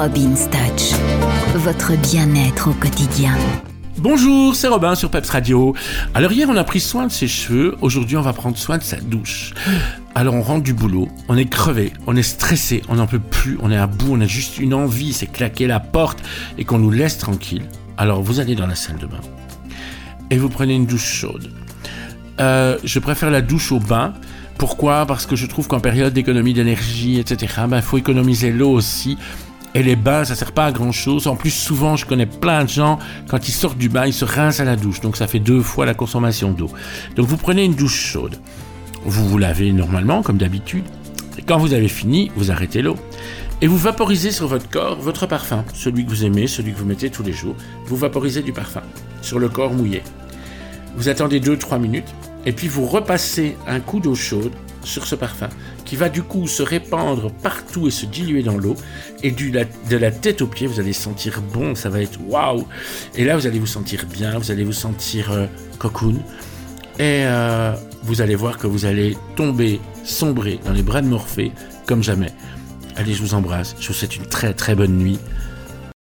Robin Touch, votre bien-être au quotidien. Bonjour, c'est Robin sur Peps Radio. Alors hier on a pris soin de ses cheveux, aujourd'hui on va prendre soin de sa douche. Alors on rentre du boulot, on est crevé, on est stressé, on n'en peut plus, on est à bout, on a juste une envie, c'est claquer la porte et qu'on nous laisse tranquille. Alors vous allez dans la salle de bain et vous prenez une douche chaude. Euh, je préfère la douche au bain. Pourquoi? Parce que je trouve qu'en période d'économie d'énergie, etc., il ben, faut économiser l'eau aussi. Et les bains, ça sert pas à grand chose. En plus, souvent, je connais plein de gens, quand ils sortent du bain, ils se rincent à la douche. Donc, ça fait deux fois la consommation d'eau. Donc, vous prenez une douche chaude. Vous vous lavez normalement, comme d'habitude. Et quand vous avez fini, vous arrêtez l'eau. Et vous vaporisez sur votre corps votre parfum, celui que vous aimez, celui que vous mettez tous les jours. Vous vaporisez du parfum sur le corps mouillé. Vous attendez 2-3 minutes et puis vous repassez un coup d'eau chaude sur ce parfum qui va du coup se répandre partout et se diluer dans l'eau. Et du, de la tête aux pieds, vous allez sentir bon, ça va être waouh. Et là, vous allez vous sentir bien, vous allez vous sentir euh, cocoon. Et euh, vous allez voir que vous allez tomber, sombrer dans les bras de Morphée comme jamais. Allez, je vous embrasse. Je vous souhaite une très très bonne nuit.